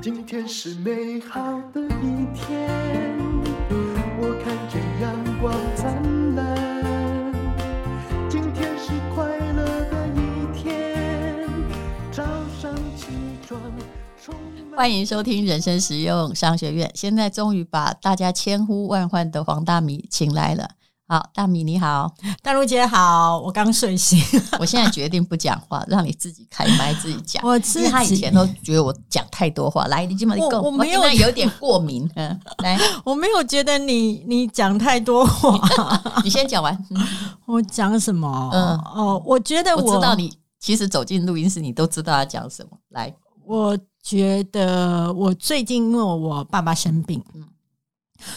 今天是美好的一天，我看见阳光灿烂。今天是快乐的一天，早上起床。欢迎收听人生实用商学院。现在终于把大家千呼万唤的黄大米请来了。好，大米你好，大陆姐好，我刚睡醒，我现在决定不讲话，让你自己开麦自己讲。我他以前都觉得我讲太多话，来，你今晚你够，我没有我有点过敏，嗯，来，我没有觉得你你讲太多话，你先讲完。我讲什么？嗯哦，我觉得我，我知道你其实走进录音室，你都知道要讲什么。来，我觉得我最近因为我爸爸生病，嗯。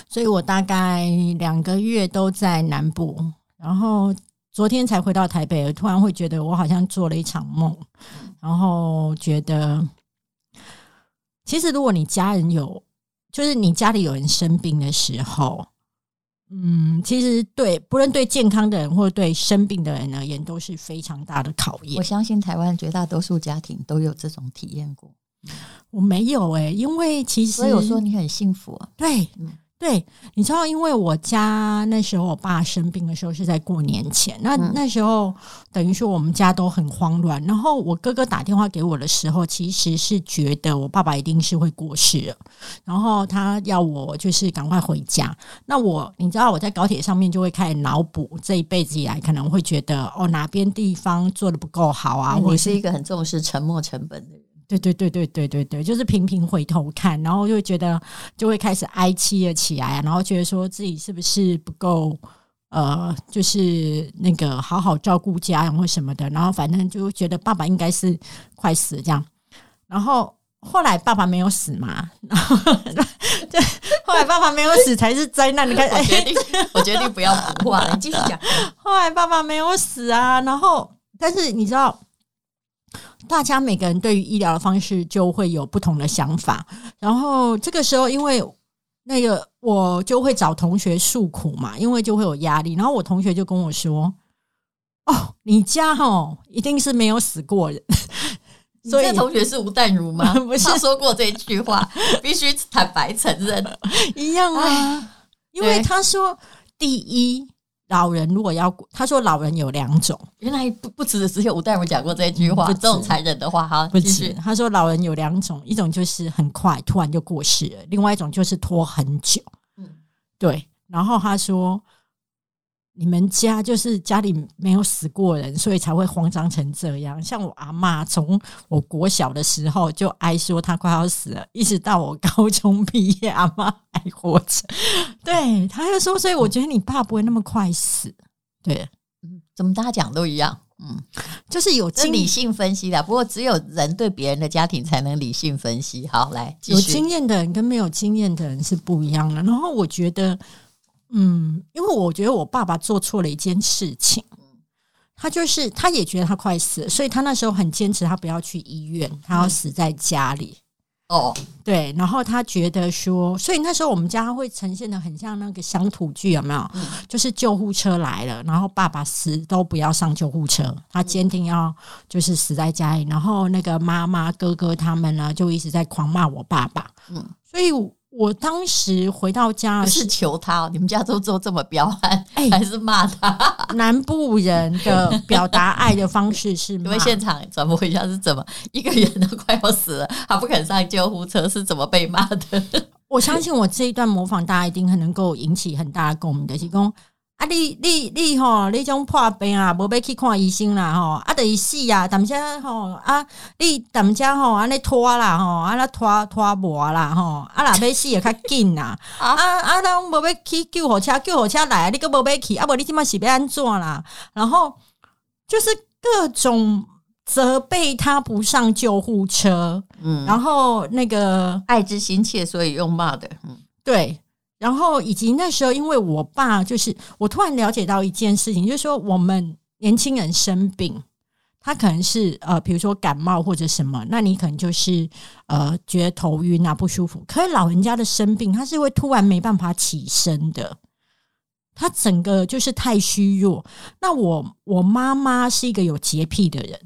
所以我大概两个月都在南部，然后昨天才回到台北，突然会觉得我好像做了一场梦，然后觉得，其实如果你家人有，就是你家里有人生病的时候，嗯，其实对不论对健康的人或者对生病的人而言，都是非常大的考验。我相信台湾绝大多数家庭都有这种体验过，我没有诶、欸，因为其实所以我说你很幸福啊，对。嗯对，你知道，因为我家那时候我爸生病的时候是在过年前，那那时候等于说我们家都很慌乱。然后我哥哥打电话给我的时候，其实是觉得我爸爸一定是会过世了，然后他要我就是赶快回家。那我你知道我在高铁上面就会开始脑补这一辈子以来可能会觉得哦哪边地方做的不够好啊，我是一个很重视沉没成本的人。对对对对对对对，就是频频回头看，然后就会觉得就会开始哀戚了起来，然后觉得说自己是不是不够呃，就是那个好好照顾家人或什么的，然后反正就觉得爸爸应该是快死了这样，然后后来爸爸没有死嘛，然后 对，后来爸爸没有死才是灾难。你看，我决定，我决定不要补话了，你继续讲。后来爸爸没有死啊，然后但是你知道。大家每个人对于医疗的方式就会有不同的想法，然后这个时候，因为那个我就会找同学诉苦嘛，因为就会有压力。然后我同学就跟我说：“哦，你家哦一定是没有死过人。”所以同学是吴淡如吗？不是，说过这句话，必须坦白承认，一样啊。因为他说第一。老人如果要，他说老人有两种，原来不不止只有吴大夫讲过这句话，这种残忍的话哈，不止。他说老人有两种，一种就是很快突然就过世了，另外一种就是拖很久。嗯，对。然后他说。你们家就是家里没有死过人，所以才会慌张成这样。像我阿妈，从我国小的时候就哀说她快要死了，一直到我高中毕业，阿妈还活着。对，她就说，所以我觉得你爸不会那么快死。对，嗯，怎么大家讲都一样？嗯，就是有经理性分析的。不过只有人对别人的家庭才能理性分析。好，来，有经验的人跟没有经验的人是不一样的。然后我觉得。嗯，因为我觉得我爸爸做错了一件事情，他就是他也觉得他快死了，所以他那时候很坚持，他不要去医院，他要死在家里。哦，对，然后他觉得说，所以那时候我们家会呈现的很像那个乡土剧，有没有？就是救护车来了，然后爸爸死都不要上救护车，他坚定要就是死在家里，然后那个妈妈、哥哥他们呢，就一直在狂骂我爸爸。嗯，所以。我当时回到家是求他，你们家都做这么彪悍，欸、还是骂他？南部人的表达爱的方式是骂，因为现场转播一下是怎么一个人都快要死了，他不肯上救护车，是怎么被骂的？我相信我这一段模仿，大家一定很能够引起很大的共鸣的，提供。啊你，你你你吼，你种破病啊，无要去看医生啦吼，啊，得死啊，但是吼啊，你但是吼，安尼拖啦吼，啊那拖拖磨啦吼，啊若要死也较紧啦，啊啊，咱无要去救护车，救护车来，你搁无要去，啊无你即满是要安怎啦？然后就是各种责备他不上救护车，嗯，然后那个爱之心切，所以用骂的，嗯，对。然后以及那时候，因为我爸就是我突然了解到一件事情，就是说我们年轻人生病，他可能是呃，比如说感冒或者什么，那你可能就是呃觉得头晕啊不舒服。可是老人家的生病，他是会突然没办法起身的，他整个就是太虚弱。那我我妈妈是一个有洁癖的人，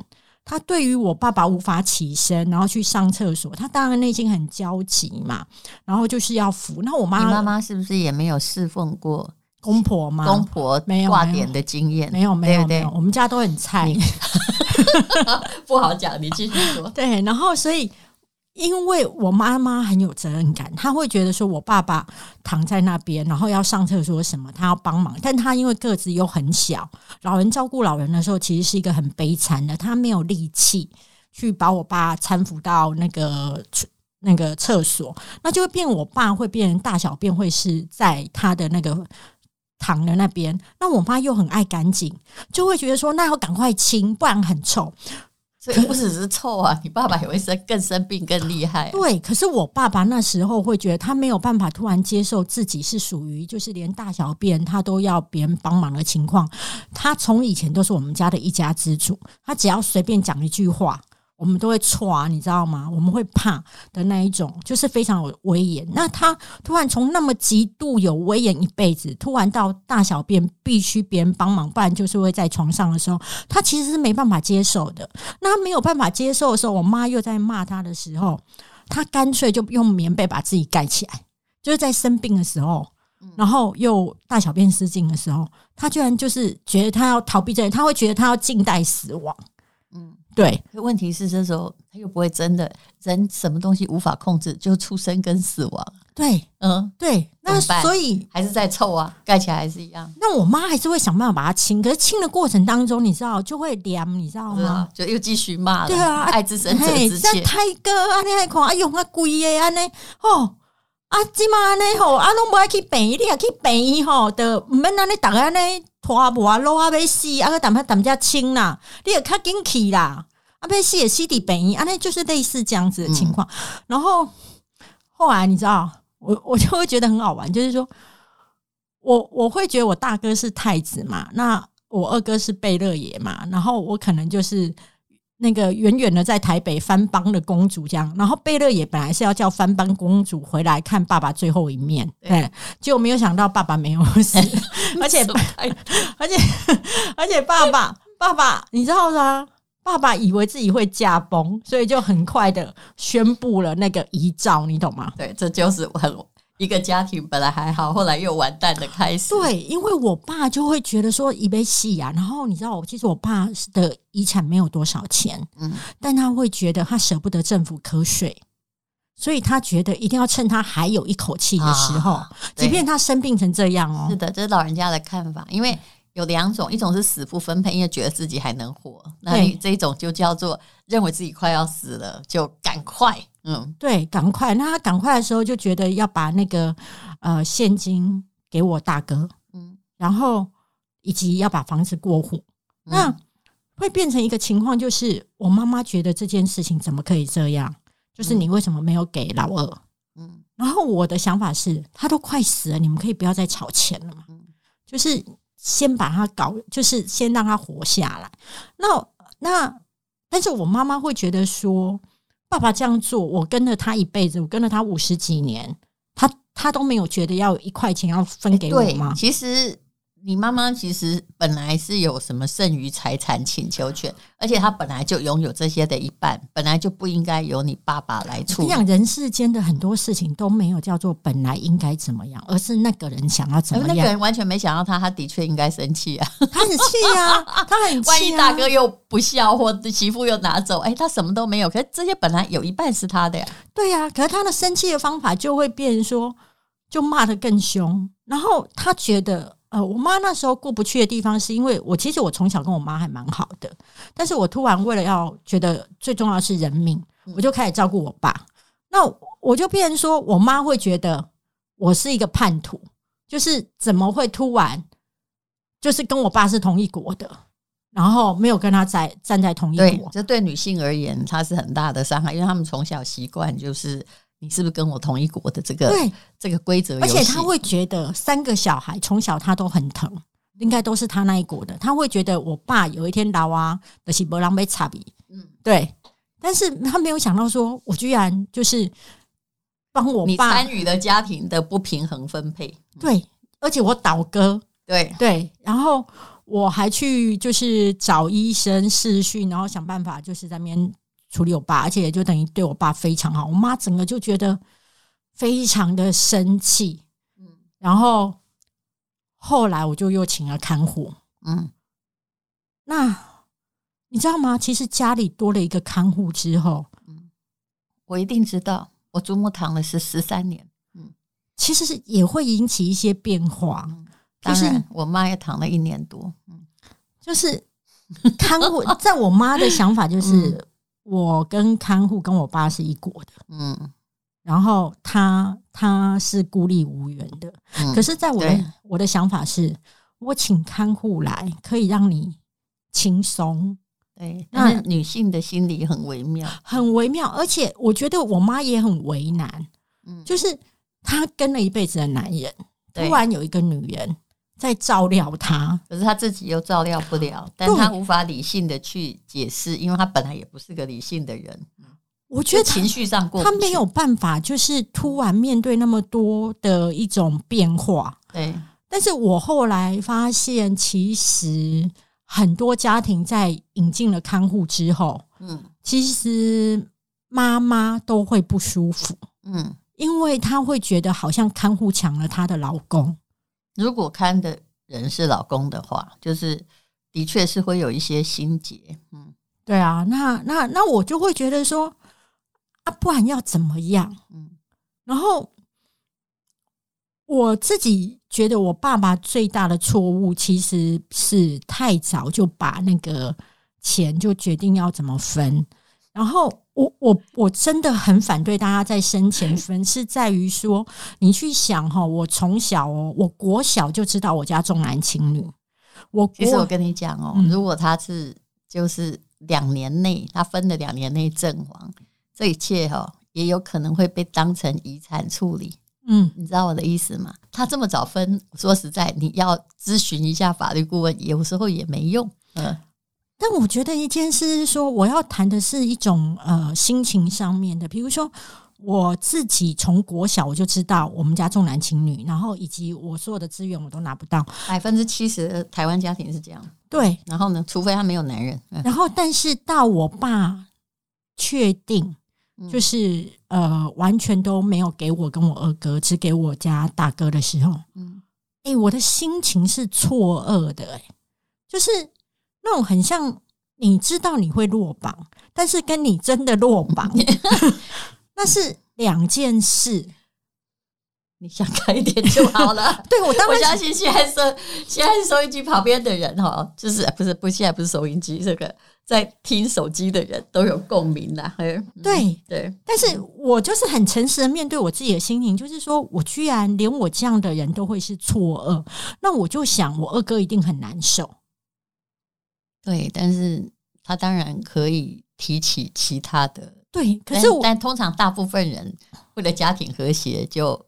他对于我爸爸无法起身，然后去上厕所，他当然内心很焦急嘛，然后就是要扶。那我妈你妈妈是不是也没有侍奉过公婆吗？公婆没有挂点的经验，没有没有没有，我们家都很菜，不好讲。你继续说。对，然后所以。因为我妈妈很有责任感，她会觉得说我爸爸躺在那边，然后要上厕所什么，她要帮忙。但她因为个子又很小，老人照顾老人的时候，其实是一个很悲惨的。她没有力气去把我爸搀扶到那个那个厕所，那就会变我爸会变大小便会是在他的那个躺的那边。那我妈又很爱干净，就会觉得说那要赶快清，不然很臭。所以不只是臭啊，你爸爸也会生更生病更厉害。对，可是我爸爸那时候会觉得他没有办法突然接受自己是属于就是连大小便他都要别人帮忙的情况。他从以前都是我们家的一家之主，他只要随便讲一句话。我们都会剉，你知道吗？我们会怕的那一种，就是非常有威严。那他突然从那么极度有威严一辈子，突然到大小便必须别人帮忙，不然就是会在床上的时候，他其实是没办法接受的。那他没有办法接受的时候，我妈又在骂他的时候，他干脆就用棉被把自己盖起来。就是在生病的时候，然后又大小便失禁的时候，他居然就是觉得他要逃避这些，他会觉得他要静待死亡。嗯。对，问题是这时候他又不会真的人什么东西无法控制，就出生跟死亡。对，嗯，对，那所以还是在臭啊，盖起来还是一样。那我妈还是会想办法把它清，可是清的过程当中，你知道就会凉，你知道吗？就又继续骂了。对啊，爱之深责之切。太哥啊，你还看啊，用啊贵的啊，呢吼啊，今嘛呢吼啊，拢不爱去病，你也去病吼的，唔免那你大家呢。拖磨啊，落啊，要死啊，个淡淡淡只清啦，你也较紧去啦，啊，要死也死伫病院，啊，那就是类似这样子的情况。嗯、然后后来你知道，我我就会觉得很好玩，就是说我我会觉得我大哥是太子嘛，那我二哥是贝勒爷嘛，然后我可能就是。那个远远的在台北番邦的公主这样，然后贝勒也本来是要叫番邦公主回来看爸爸最后一面，对，结果没有想到爸爸没有死，而且 而且而且爸爸爸爸，你知道吗？爸爸以为自己会驾崩，所以就很快的宣布了那个遗诏，你懂吗？对，这就是很。一个家庭本来还好，后来又完蛋的开始。对，因为我爸就会觉得说一杯戏啊，然后你知道，我其实我爸的遗产没有多少钱，嗯，但他会觉得他舍不得政府瞌睡，所以他觉得一定要趁他还有一口气的时候，啊，即便他生病成这样哦。是的，这是老人家的看法，因为有两种，一种是死不分配，因为觉得自己还能活，那你这一种就叫做认为自己快要死了，就赶快。嗯，对，赶快。那他赶快的时候就觉得要把那个呃现金给我大哥，嗯，然后以及要把房子过户。嗯、那会变成一个情况，就是我妈妈觉得这件事情怎么可以这样？就是你为什么没有给老二？嗯，然后我的想法是，他都快死了，你们可以不要再吵钱了嘛。嗯，就是先把他搞，就是先让他活下来。那那，但是我妈妈会觉得说。爸爸这样做，我跟了他一辈子，我跟了他五十几年，他他都没有觉得要一块钱要分给我吗？其实。你妈妈其实本来是有什么剩余财产请求权，而且她本来就拥有这些的一半，本来就不应该由你爸爸来处理。这样人世间的很多事情都没有叫做本来应该怎么样，而是那个人想要怎么样。那个人完全没想到他，他的确应该生气啊，他很气啊，他很 气啊。万一大哥又不孝，或媳妇又拿走，哎，他什么都没有。可是这些本来有一半是他的呀。对呀，可是他的生气的方法就会变成说，就骂得更凶，然后他觉得。呃，我妈那时候过不去的地方，是因为我其实我从小跟我妈还蛮好的，但是我突然为了要觉得最重要的是人命，我就开始照顾我爸。那我就变成说，我妈会觉得我是一个叛徒，就是怎么会突然就是跟我爸是同一国的，然后没有跟他在站在同一国。这对女性而言，它是很大的伤害，因为他们从小习惯就是。你是不是跟我同一国的这个对这个规则？而且他会觉得三个小孩从小他都很疼，应该都是他那一国的。他会觉得我爸有一天老啊的是不让被差比，嗯，对。但是他没有想到说，我居然就是帮我爸参与了家庭的不平衡分配。对，而且我倒戈，对对。然后我还去就是找医生试训，然后想办法就是在那边处理我爸，而且也就等于对我爸非常好。我妈整个就觉得非常的生气，嗯，然后后来我就又请了看护，嗯，那你知道吗？其实家里多了一个看护之后，嗯，我一定知道，我祖母躺了是十三年，嗯，其实是也会引起一些变化。嗯当然，我妈也躺了一年多。嗯，就是看护，在我妈的想法就是，我跟看护跟我爸是一国的。嗯，然后他他是孤立无援的。可是，在我的我的想法是，我请看护来可以让你轻松。对，那女性的心理很微妙，很微妙，而且我觉得我妈也很为难。嗯，就是她跟了一辈子的男人，突然有一个女人。在照料他，可是他自己又照料不了，但他无法理性的去解释，因为他本来也不是个理性的人。我觉得情绪上过，他没有办法，就是突然面对那么多的一种变化。对，但是我后来发现，其实很多家庭在引进了看护之后，嗯，其实妈妈都会不舒服，嗯，因为她会觉得好像看护抢了她的老公。如果看的人是老公的话，就是的确是会有一些心结，嗯，对啊，那那那我就会觉得说啊，不然要怎么样？嗯，然后我自己觉得我爸爸最大的错误其实是太早就把那个钱就决定要怎么分，然后。我我我真的很反对大家在生前 分，是在于说你去想哈，我从小哦，我国小就知道我家重男轻女。我其实我跟你讲哦，嗯、如果他是就是两年内他分了两年内阵亡，这一切哈也有可能会被当成遗产处理。嗯，你知道我的意思吗？他这么早分，说实在，你要咨询一下法律顾问，有时候也没用。嗯。但我觉得一件事是说，我要谈的是一种呃心情上面的，比如说我自己从国小我就知道我们家重男轻女，然后以及我所有的资源我都拿不到，百分之七十的台湾家庭是这样。对，然后呢，除非他没有男人，嗯、然后但是到我爸确定就是呃完全都没有给我跟我二哥，只给我家大哥的时候，嗯，哎、欸，我的心情是错愕的、欸，哎，就是。那种很像，你知道你会落榜，但是跟你真的落榜，那是两件事。你想开一点就好了。对，我当然我相信现在收现在收音机旁边的人哈，就是不是不现在不是收音机，这个在听手机的人都有共鸣的。对对，对，但是我就是很诚实的面对我自己的心情，就是说我居然连我这样的人都会是错愕，那我就想我二哥一定很难受。对，但是他当然可以提起其他的。对，可是但通常大部分人为了家庭和谐就。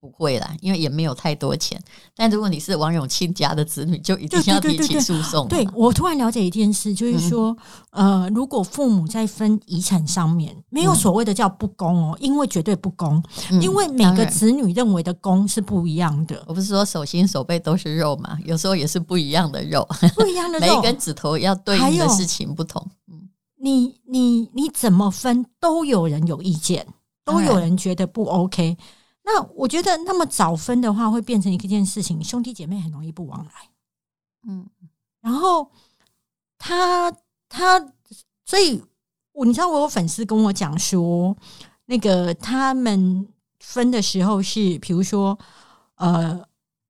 不会啦，因为也没有太多钱。但如果你是王永庆家的子女，就一定要提起诉讼。对，我突然了解一件事，就是说，嗯、呃，如果父母在分遗产上面没有所谓的叫不公哦，因为绝对不公，嗯、因为每个子女认为的公是不一样的。我不是说手心手背都是肉嘛，有时候也是不一样的肉，不一样的肉，每一根指头要对应的事情不同。嗯，你你你怎么分都有人有意见，都有人觉得不 OK。那我觉得，那么早分的话，会变成一件事情，兄弟姐妹很容易不往来。嗯，然后他他，所以我你知道，我有粉丝跟我讲说，那个他们分的时候是，比如说，呃，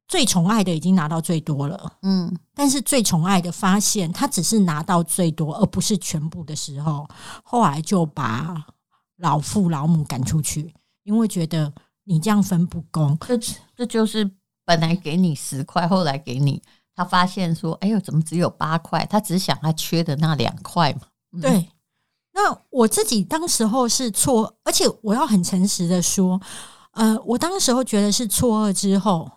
最宠爱的已经拿到最多了，嗯，但是最宠爱的发现他只是拿到最多，而不是全部的时候，后来就把老父老母赶出去，因为觉得。你这样分不公，这这就是本来给你十块，后来给你，他发现说，哎呦，怎么只有八块？他只想他缺的那两块嘛。嗯、对，那我自己当时候是错，而且我要很诚实的说，呃，我当时候觉得是错愕之后，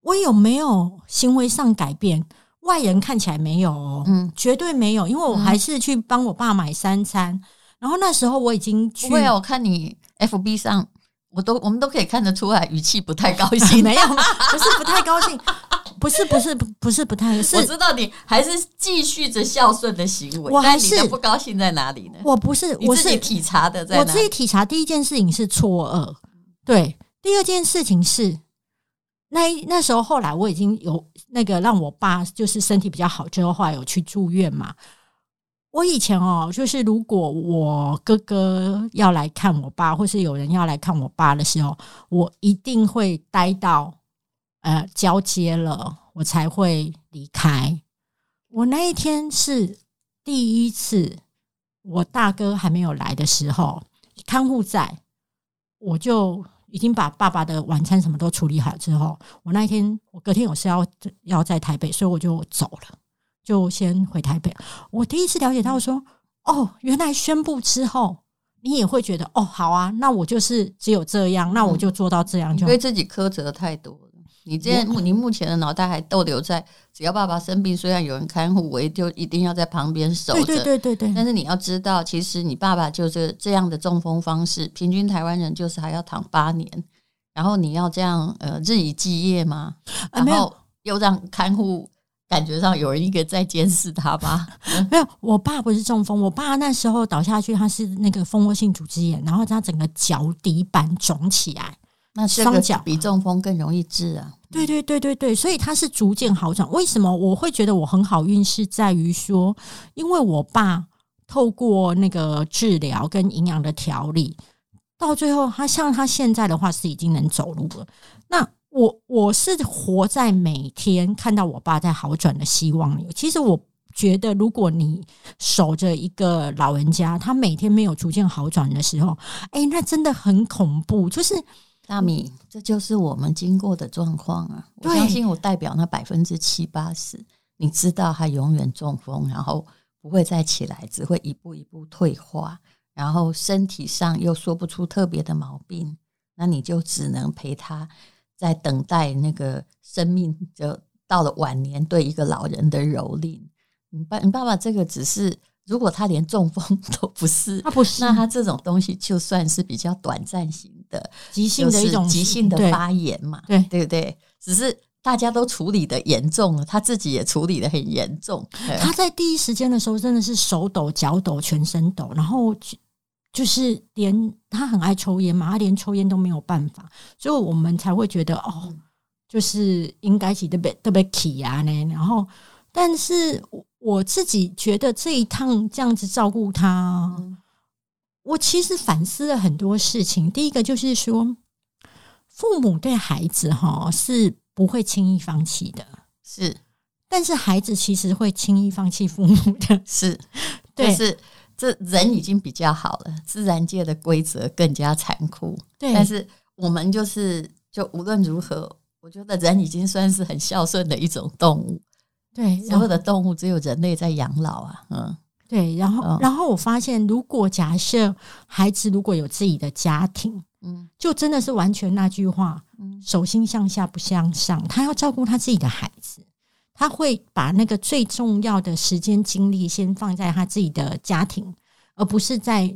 我有没有行为上改变？外人看起来没有哦，嗯，绝对没有，因为我还是去帮我爸买三餐，嗯、然后那时候我已经去，对啊，我看你 FB 上。我都我们都可以看得出来，语气不太高兴，没有，不是不太高兴。不是不是不是不太是，我知道你还是继续着孝顺的行为，我还是不高兴在哪里呢？我不是，我是体察的在，我自己体察。第一件事情是错愕，对，第二件事情是那那时候后来我已经有那个让我爸就是身体比较好之后，后来有去住院嘛。我以前哦，就是如果我哥哥要来看我爸，或是有人要来看我爸的时候，我一定会待到呃交接了，我才会离开。我那一天是第一次，我大哥还没有来的时候，看护在，我就已经把爸爸的晚餐什么都处理好之后，我那一天我隔天有事要要在台北，所以我就走了。就先回台北。我第一次了解到说，哦，原来宣布之后，你也会觉得，哦，好啊，那我就是只有这样，那我就做到这样就，就、嗯、对自己苛责太多了。你这样，你目前的脑袋还逗留在，只要爸爸生病，虽然有人看护，我也就一定要在旁边守着。对对对对对。但是你要知道，其实你爸爸就是这样的中风方式，平均台湾人就是还要躺八年，然后你要这样呃日以继夜吗？然后又让看护。感觉上有人一个在监视他吧？没有，我爸不是中风，我爸那时候倒下去，他是那个蜂窝性组织炎，然后他整个脚底板肿起来，那双脚比中风更容易治啊。对对对对对，所以他是逐渐好转。为什么我会觉得我很好运？是在于说，因为我爸透过那个治疗跟营养的调理，到最后他像他现在的话是已经能走路了。那我我是活在每天看到我爸在好转的希望里。其实我觉得，如果你守着一个老人家，他每天没有逐渐好转的时候，哎，那真的很恐怖。就是大米，这就是我们经过的状况啊！我相信我代表那百分之七八十，你知道他永远中风，然后不会再起来，只会一步一步退化，然后身体上又说不出特别的毛病，那你就只能陪他。在等待那个生命，就到了晚年，对一个老人的蹂躏。你爸，你爸爸这个只是，如果他连中风都不是，他不是，那他这种东西就算是比较短暂型的、急性的一种急性的发炎嘛，对对不对？只是大家都处理的严重了，他自己也处理的很严重。他在第一时间的时候，真的是手抖、脚抖、全身抖，然后。就是连他很爱抽烟嘛，他连抽烟都没有办法，所以我们才会觉得哦，就是应该是特别特别气啊呢。然后，但是我自己觉得这一趟这样子照顾他，我其实反思了很多事情。第一个就是说，父母对孩子哈是不会轻易放弃的，是，但是孩子其实会轻易放弃父母的，是，对，是。这人已经比较好了，自然界的规则更加残酷。对，但是我们就是，就无论如何，我觉得人已经算是很孝顺的一种动物。对，所有的动物只有人类在养老啊。嗯，对。然后，然后我发现，如果假设孩子如果有自己的家庭，嗯，就真的是完全那句话，嗯，手心向下不向上，他要照顾他自己的孩子。他会把那个最重要的时间精力先放在他自己的家庭，而不是在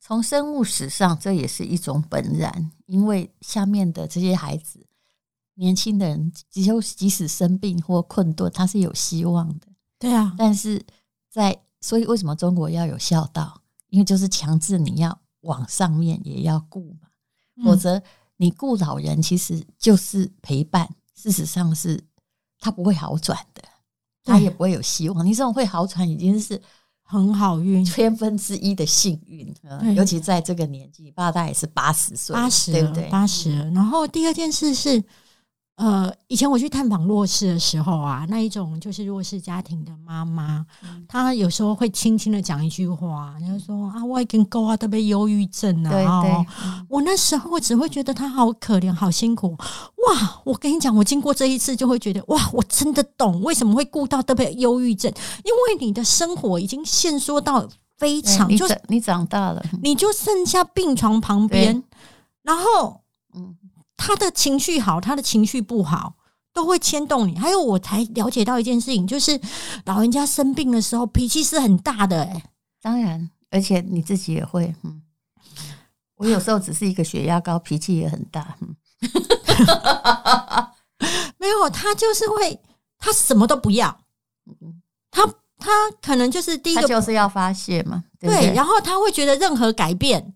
从生物史上，这也是一种本然。因为下面的这些孩子，年轻的人，即即使生病或困顿，他是有希望的。对啊，但是在所以为什么中国要有孝道？因为就是强制你要往上面也要顾嘛，否则你顾老人其实就是陪伴，事实上是。他不会好转的，他也不会有希望。你这种会好转，已经是很好运，千分之一的幸运。尤其在这个年纪，爸爸也是八十岁，八十，对不对？八十。然后第二件事是。呃，以前我去探访弱势的时候啊，那一种就是弱势家庭的妈妈，嗯、她有时候会轻轻的讲一句话，就说啊，我已经够啊，特别忧郁症啊。对对，我那时候我只会觉得她好可怜，好辛苦。哇，我跟你讲，我经过这一次就会觉得，哇，我真的懂为什么会顾到特别忧郁症，因为你的生活已经限缩到非常，你就是你长大了，你就剩下病床旁边，然后嗯。他的情绪好，他的情绪不好，都会牵动你。还有，我才了解到一件事情，就是老人家生病的时候，脾气是很大的、欸。哎，当然，而且你自己也会。嗯，我有时候只是一个血压高，脾气也很大。嗯，没有，他就是会，他什么都不要。他他可能就是第一个就是要发泄嘛，对，对，然后他会觉得任何改变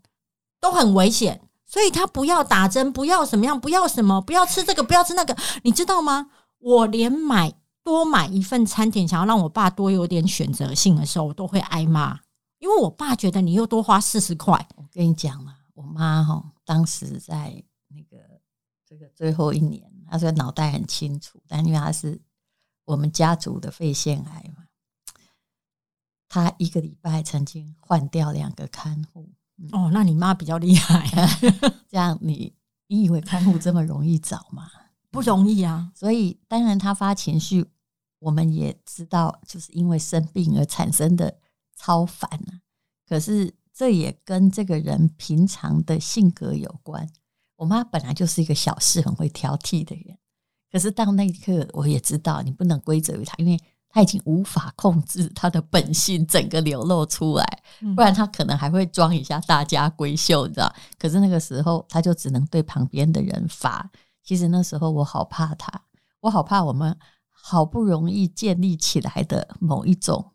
都很危险，所以他不要打针，不要什么样，不要什么，不要吃这个，不要吃那个，你知道吗？我连买多买一份餐点，想要让我爸多有点选择性的时候，我都会挨骂，因为我爸觉得你又多花四十块。我跟你讲啊，我妈哈，当时在那个这个最后一年，她说脑袋很清楚，但因为她是我们家族的肺腺癌嘛，她一个礼拜曾经换掉两个看护。嗯、哦，那你妈比较厉害，这样你你以为看护这么容易找吗？不容易啊，所以当然他发情绪，我们也知道，就是因为生病而产生的超烦啊。可是这也跟这个人平常的性格有关。我妈本来就是一个小事很会挑剔的人，可是到那一刻，我也知道你不能归责于她，因为她已经无法控制他的本性，整个流露出来，不然他可能还会装一下大家闺秀，你知道？可是那个时候，他就只能对旁边的人发。其实那时候我好怕他，我好怕我们好不容易建立起来的某一种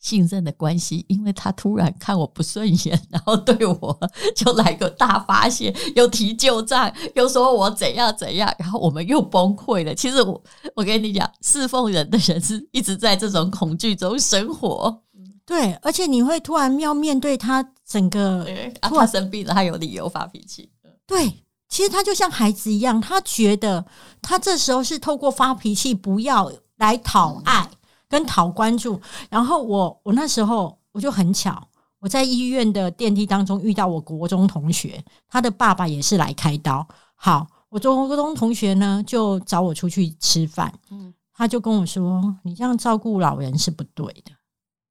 信任的关系，因为他突然看我不顺眼，然后对我就来个大发泄，又提旧账，又说我怎样怎样，然后我们又崩溃了。其实我我跟你讲，侍奉人的人是一直在这种恐惧中生活，对，而且你会突然要面对他整个，啊、他生病了，他有理由发脾气，对。其实他就像孩子一样，他觉得他这时候是透过发脾气，不要来讨爱跟讨关注。然后我我那时候我就很巧，我在医院的电梯当中遇到我国中同学，他的爸爸也是来开刀。好，我中国中同学呢就找我出去吃饭，嗯，他就跟我说：“你这样照顾老人是不对的。”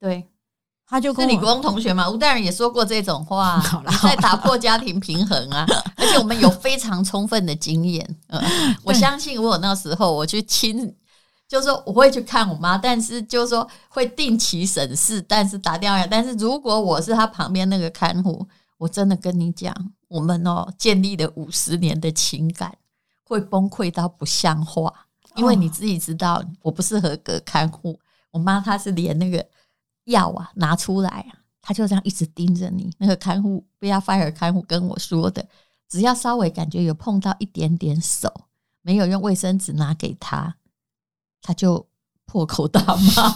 对。他就跟是你国中同学嘛，吴大人也说过这种话，在打破家庭平衡啊！而且我们有非常充分的经验，嗯，我相信我那时候我去亲，就是说我会去看我妈，但是就是说会定期审视，但是打电话，但是如果我是他旁边那个看护，我真的跟你讲，我们哦建立了五十年的情感会崩溃到不像话，因为你自己知道我不是合格看护，我妈她是连那个。药啊，拿出来啊！她就这样一直盯着你。那个看护，不要 fire 看护跟我说的，只要稍微感觉有碰到一点点手，没有用卫生纸拿给他，他就破口大骂。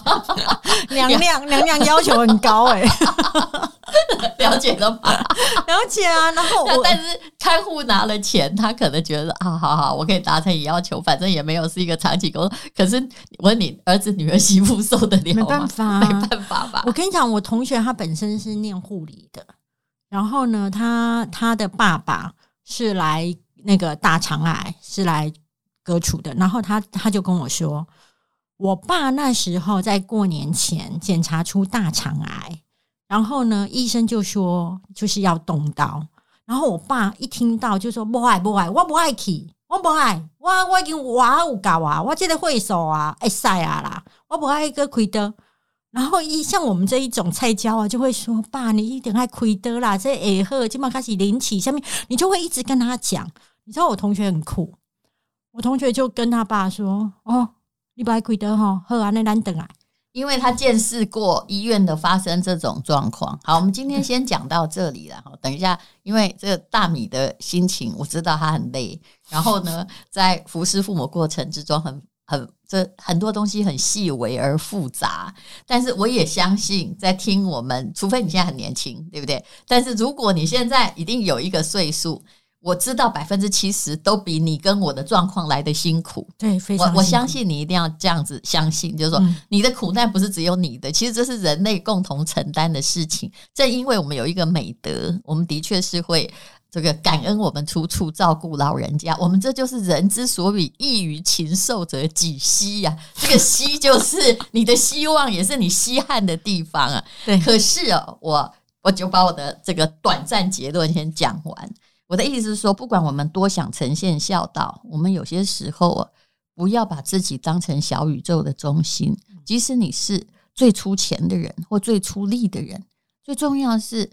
娘娘娘娘要求很高哎、欸。了解了吗？了解啊。然后我，但是看护拿了钱，他可能觉得啊，好好，我可以达成你要求，反正也没有是一个长期工作。可是我问你，儿子、女儿、媳妇受得了吗？没办法，没办法吧？我跟你讲，我同学他本身是念护理的，然后呢，他他的爸爸是来那个大肠癌是来割除的，然后他他就跟我说，我爸那时候在过年前检查出大肠癌。然后呢，医生就说就是要动刀。然后我爸一听到就说不爱不爱，我不爱去，我不爱，我我已经我有搞啊，我这个会手啊，哎塞啊啦，我不爱个亏的。然后一像我们这一种菜椒啊，就会说爸，你一定爱亏的啦，这哎呵，今晚开始灵起下面，你就会一直跟他讲。你知道我同学很酷，我同学就跟他爸说哦，你不爱亏的哈，好啊，那咱等来。因为他见识过医院的发生这种状况。好，我们今天先讲到这里了。等一下，因为这个大米的心情，我知道他很累。然后呢，在服侍父母过程之中很，很很这很多东西很细微而复杂。但是我也相信，在听我们，除非你现在很年轻，对不对？但是如果你现在一定有一个岁数。我知道百分之七十都比你跟我的状况来得辛苦，对，非常。我我相信你一定要这样子相信，就是说你的苦难不是只有你的，其实这是人类共同承担的事情。正因为我们有一个美德，我们的确是会这个感恩我们处处照顾老人家。我们这就是人之所以异于禽兽者几希呀，这个希就是你的希望，也是你稀罕的地方啊。对，可是哦，我我就把我的这个短暂结论先讲完。我的意思是说，不管我们多想呈现孝道，我们有些时候啊，不要把自己当成小宇宙的中心。即使你是最出钱的人或最出力的人，最重要的是，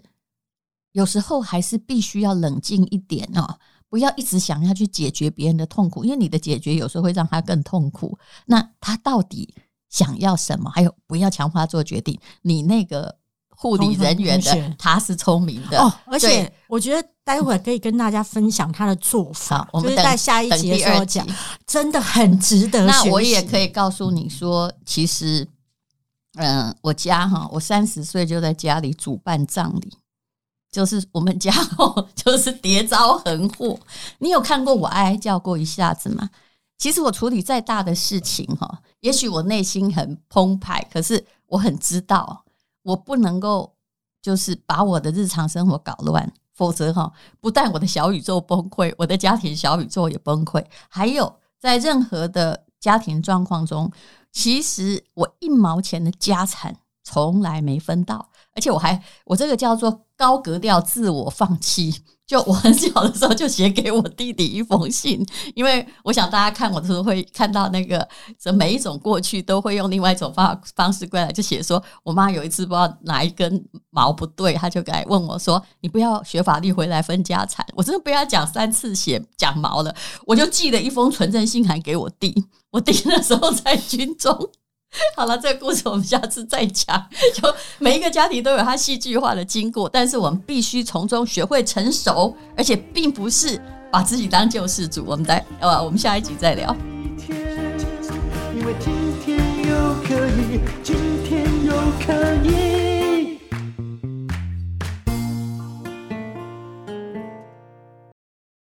有时候还是必须要冷静一点哦，不要一直想要去解决别人的痛苦，因为你的解决有时候会让他更痛苦。那他到底想要什么？还有，不要强化做决定。你那个护理人员的，他是聪明的哦，而且我觉得待会儿可以跟大家分享他的做法。我们在下一集的时候讲，真的很值得。那我也可以告诉你说，其实，嗯，我家哈，我三十岁就在家里主办葬礼。就是我们家哦，就是叠遭横祸。你有看过我哀哀叫过一下子吗？其实我处理再大的事情哈，也许我内心很澎湃，可是我很知道，我不能够就是把我的日常生活搞乱，否则哈，不但我的小宇宙崩溃，我的家庭小宇宙也崩溃。还有在任何的家庭状况中，其实我一毛钱的家产从来没分到。而且我还，我这个叫做高格调自我放弃。就我很小的时候就写给我弟弟一封信，因为我想大家看我的时候会看到那个，这每一种过去都会用另外一种方方式过来，就写说我妈有一次不知道哪一根毛不对，他就来问我说：“你不要学法律回来分家产。”我真的被他讲三次写讲毛了，我就寄了一封存证信函给我弟。我弟那时候在军中。好了，这个故事我们下次再讲。就每一个家庭都有它戏剧化的经过，但是我们必须从中学会成熟，而且并不是把自己当救世主。我们再呃，我们下一集再聊。